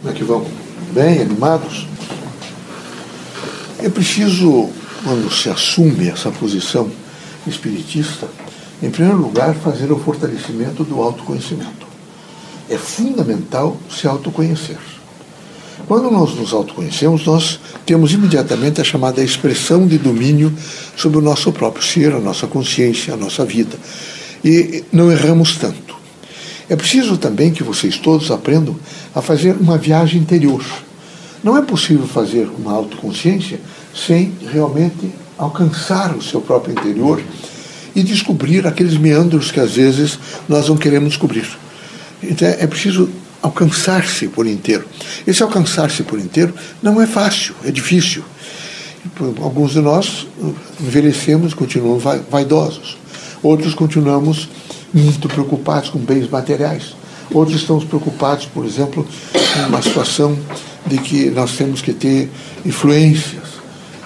Como é que vão? Bem, animados? É preciso, quando se assume essa posição espiritista, em primeiro lugar, fazer o fortalecimento do autoconhecimento. É fundamental se autoconhecer. Quando nós nos autoconhecemos, nós temos imediatamente a chamada expressão de domínio sobre o nosso próprio ser, a nossa consciência, a nossa vida. E não erramos tanto. É preciso também que vocês todos aprendam a fazer uma viagem interior. Não é possível fazer uma autoconsciência sem realmente alcançar o seu próprio interior e descobrir aqueles meandros que às vezes nós não queremos descobrir. Então é preciso alcançar-se por inteiro. Esse alcançar-se por inteiro não é fácil, é difícil. Alguns de nós envelhecemos continuamos vaidosos. Outros continuamos muito preocupados com bens materiais. Outros estamos preocupados, por exemplo, com uma situação de que nós temos que ter influências.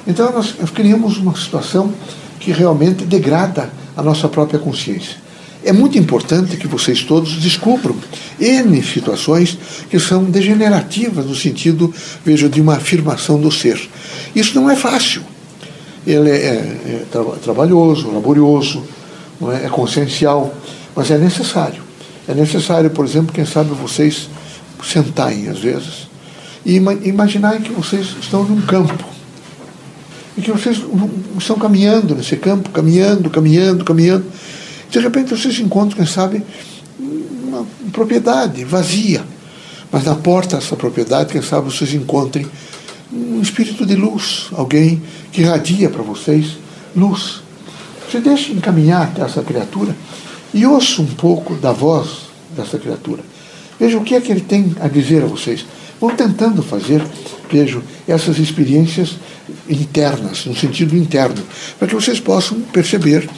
Então nós criamos uma situação que realmente degrada a nossa própria consciência. É muito importante que vocês todos descubram N situações que são degenerativas no sentido, veja, de uma afirmação do ser. Isso não é fácil. Ele é, é tra trabalhoso, laborioso, é? é consciencial, mas é necessário. É necessário, por exemplo, quem sabe vocês sentarem às vezes e ima imaginarem que vocês estão num campo e que vocês estão caminhando nesse campo, caminhando, caminhando, caminhando de repente vocês encontram, quem sabe, uma propriedade vazia. Mas na porta dessa propriedade, quem sabe vocês encontrem um espírito de luz, alguém que irradia para vocês luz. Você deixa encaminhar essa criatura e ouça um pouco da voz dessa criatura. Veja o que é que ele tem a dizer a vocês. Vão tentando fazer, vejo, essas experiências internas, no sentido interno, para que vocês possam perceber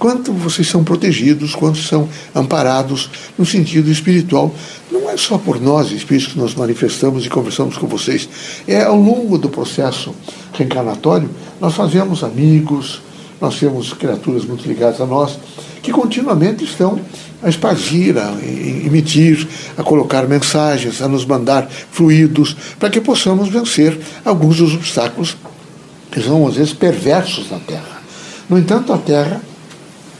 quanto vocês são protegidos, quanto são amparados no sentido espiritual. Não é só por nós, espíritos, que nós manifestamos e conversamos com vocês. É ao longo do processo reencarnatório, nós fazemos amigos, nós temos criaturas muito ligadas a nós, que continuamente estão a espargir, a emitir, a colocar mensagens, a nos mandar fluidos, para que possamos vencer alguns dos obstáculos que são, às vezes, perversos na Terra. No entanto, a Terra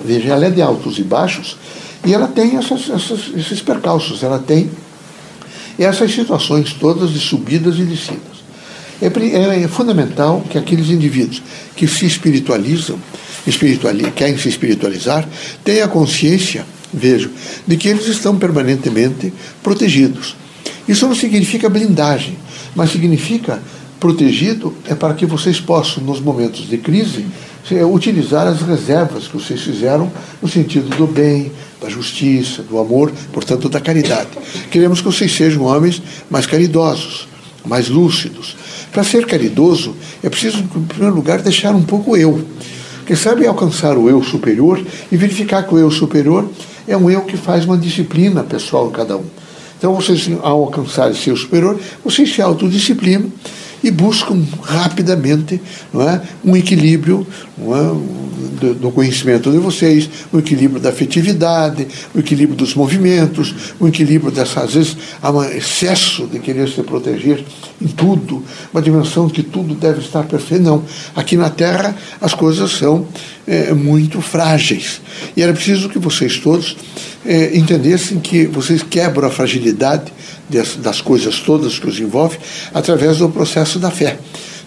Veja, ela é de altos e baixos e ela tem essas, essas, esses percalços, ela tem essas situações todas de subidas e descidas. É, é, é fundamental que aqueles indivíduos que se espiritualizam, espirituali querem se espiritualizar, tenham a consciência, vejo, de que eles estão permanentemente protegidos. Isso não significa blindagem, mas significa protegido é para que vocês possam, nos momentos de crise, utilizar as reservas que vocês fizeram no sentido do bem, da justiça, do amor, portanto, da caridade. Queremos que vocês sejam homens mais caridosos, mais lúcidos. Para ser caridoso, é preciso, em primeiro lugar, deixar um pouco eu. Quem sabe alcançar o eu superior e verificar que o eu superior é um eu que faz uma disciplina pessoal em cada um. Então, vocês, ao alcançar esse eu superior, vocês se autodisciplinam e buscam rapidamente não é, um equilíbrio não é, do, do, conhecimento de vocês, o um equilíbrio da afetividade, o um equilíbrio dos movimentos, o um equilíbrio dessa, às vezes, há um excesso de querer se proteger em tudo, uma dimensão que tudo deve estar perfeito. Não. Aqui na Terra as coisas são é, muito frágeis. E era preciso que vocês todos é, entendessem que vocês quebram a fragilidade das coisas todas que os envolve através do processo da fé.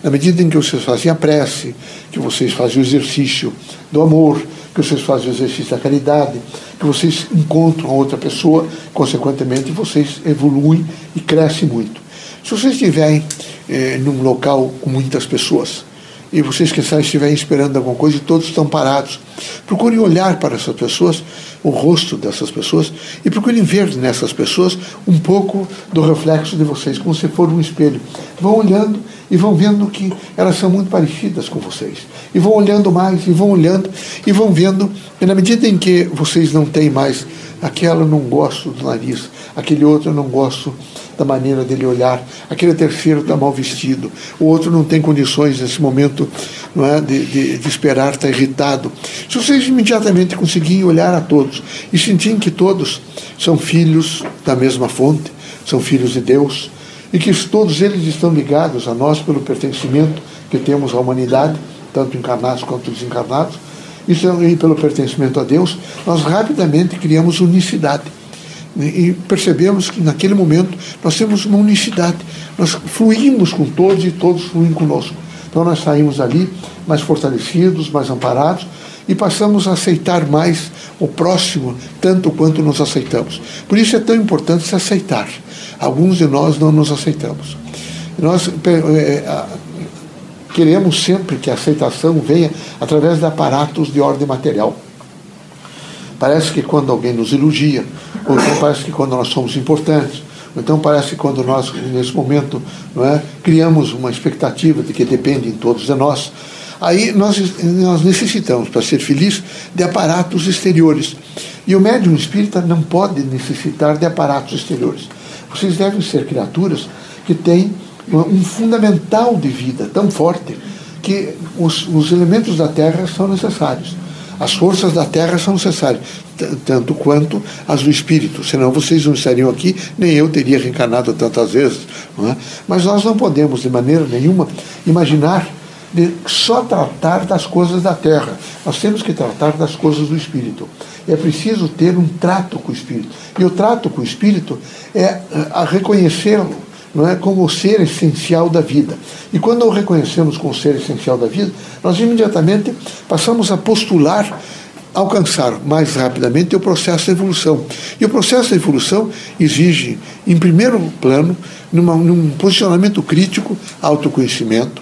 Na medida em que vocês fazem a prece, que vocês fazem o exercício do amor, que vocês fazem o exercício da caridade, que vocês encontram outra pessoa, consequentemente vocês evoluem e crescem muito. Se vocês estiverem eh, num local com muitas pessoas, e vocês que estiverem esperando alguma coisa e todos estão parados. Procurem olhar para essas pessoas, o rosto dessas pessoas, e procurem ver nessas pessoas um pouco do reflexo de vocês, como se for um espelho. Vão olhando e vão vendo que elas são muito parecidas com vocês. E vão olhando mais, e vão olhando, e vão vendo, e na medida em que vocês não têm mais aquela não gosto do nariz, aquele outro eu não gosto da maneira dele olhar, aquele terceiro está mal vestido, o outro não tem condições nesse momento não é, de, de, de esperar, está irritado. Se vocês imediatamente conseguirem olhar a todos e sentirem que todos são filhos da mesma fonte, são filhos de Deus, e que todos eles estão ligados a nós pelo pertencimento que temos à humanidade, tanto encarnados quanto desencarnados, e pelo pertencimento a Deus, nós rapidamente criamos unicidade. E percebemos que naquele momento nós temos uma unicidade. Nós fluímos com todos e todos fluem conosco. Então nós saímos ali mais fortalecidos, mais amparados e passamos a aceitar mais o próximo, tanto quanto nos aceitamos. Por isso é tão importante se aceitar. Alguns de nós não nos aceitamos. Nós é, queremos sempre que a aceitação venha através de aparatos de ordem material. Parece que quando alguém nos elogia, ou então parece que quando nós somos importantes, ou então parece que quando nós, nesse momento, não é, criamos uma expectativa de que depende em todos de nós, Aí nós, nós necessitamos, para ser feliz, de aparatos exteriores. E o médium espírita não pode necessitar de aparatos exteriores. Vocês devem ser criaturas que têm um fundamental de vida tão forte que os, os elementos da terra são necessários. As forças da terra são necessárias, tanto quanto as do espírito. Senão vocês não estariam aqui, nem eu teria reencarnado tantas vezes. É? Mas nós não podemos, de maneira nenhuma, imaginar de só tratar das coisas da terra. Nós temos que tratar das coisas do espírito. É preciso ter um trato com o espírito. E o trato com o espírito é a reconhecê-lo não é, como o ser essencial da vida. E quando o reconhecemos como ser essencial da vida, nós imediatamente passamos a postular alcançar mais rapidamente o processo de evolução. E o processo de evolução exige, em primeiro plano, numa, num posicionamento crítico, autoconhecimento,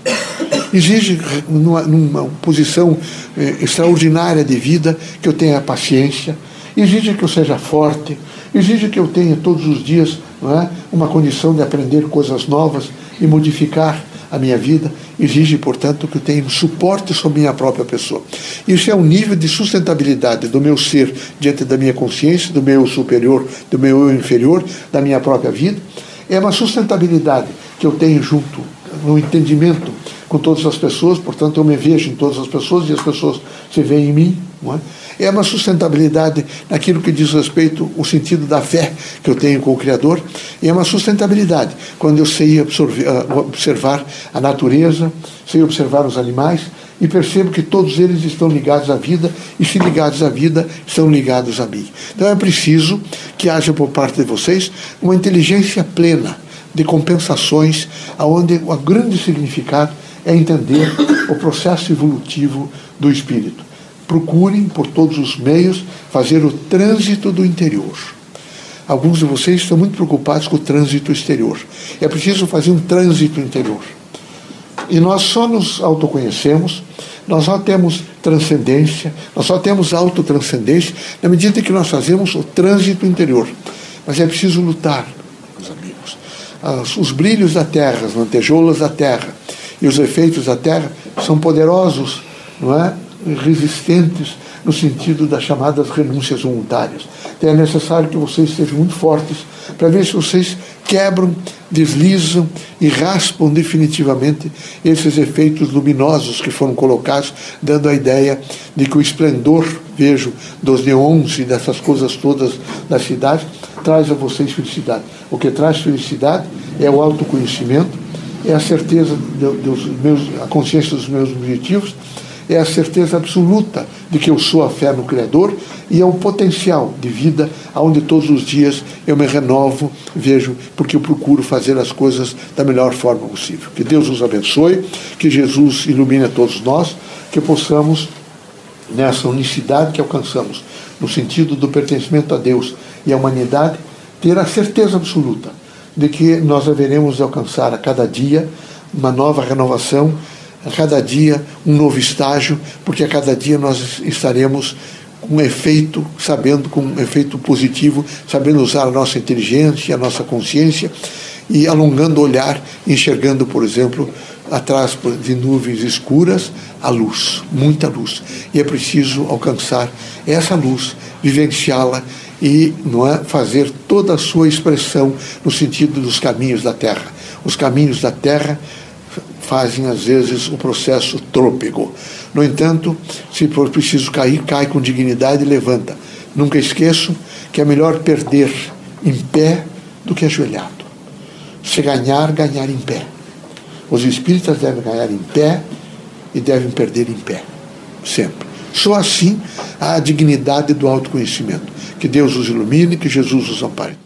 exige numa, numa posição eh, extraordinária de vida que eu tenha paciência, exige que eu seja forte, exige que eu tenha todos os dias é, uma condição de aprender coisas novas e modificar a minha vida, exige, portanto, que eu tenha um suporte sobre minha própria pessoa. Isso é um nível de sustentabilidade do meu ser diante da minha consciência, do meu superior, do meu eu inferior, da minha própria vida. É uma sustentabilidade que eu tenho junto no entendimento com todas as pessoas, portanto eu me vejo em todas as pessoas e as pessoas se veem em mim. É? é uma sustentabilidade naquilo que diz respeito ao sentido da fé que eu tenho com o Criador, e é uma sustentabilidade quando eu sei absorver, ah, observar a natureza, sei observar os animais e percebo que todos eles estão ligados à vida e, se ligados à vida, estão ligados a mim. Então é preciso que haja por parte de vocês uma inteligência plena de compensações, aonde o grande significado é entender o processo evolutivo do espírito. Procurem, por todos os meios, fazer o trânsito do interior. Alguns de vocês estão muito preocupados com o trânsito exterior. É preciso fazer um trânsito interior. E nós só nos autoconhecemos, nós só temos transcendência, nós só temos autotranscendência na medida que nós fazemos o trânsito interior. Mas é preciso lutar, meus amigos. Os brilhos da terra, as lantejoulas da terra, e os efeitos da Terra são poderosos, não é? resistentes no sentido das chamadas renúncias voluntárias. Então é necessário que vocês sejam muito fortes para ver se vocês quebram, deslizam e raspam definitivamente esses efeitos luminosos que foram colocados, dando a ideia de que o esplendor, vejo, dos neons e dessas coisas todas da cidade, traz a vocês felicidade. O que traz felicidade é o autoconhecimento, é a certeza dos meus, a consciência dos meus objetivos, é a certeza absoluta de que eu sou a fé no Criador e é o potencial de vida onde todos os dias eu me renovo, vejo, porque eu procuro fazer as coisas da melhor forma possível. Que Deus nos abençoe, que Jesus ilumine a todos nós, que possamos, nessa unicidade que alcançamos, no sentido do pertencimento a Deus e à humanidade, ter a certeza absoluta de que nós haveremos de alcançar a cada dia uma nova renovação, a cada dia um novo estágio, porque a cada dia nós estaremos com um efeito, sabendo, com um efeito positivo, sabendo usar a nossa inteligência, a nossa consciência e alongando o olhar, enxergando, por exemplo, atrás de nuvens escuras, a luz, muita luz. E é preciso alcançar essa luz, vivenciá-la e não é, fazer toda a sua expressão no sentido dos caminhos da terra. Os caminhos da terra fazem, às vezes, o processo trôpego. No entanto, se for preciso cair, cai com dignidade e levanta. Nunca esqueço que é melhor perder em pé do que ajoelhado. Se ganhar, ganhar em pé. Os espíritas devem ganhar em pé e devem perder em pé. Sempre. Só assim há a dignidade do autoconhecimento. Que Deus os ilumine, que Jesus os ampare.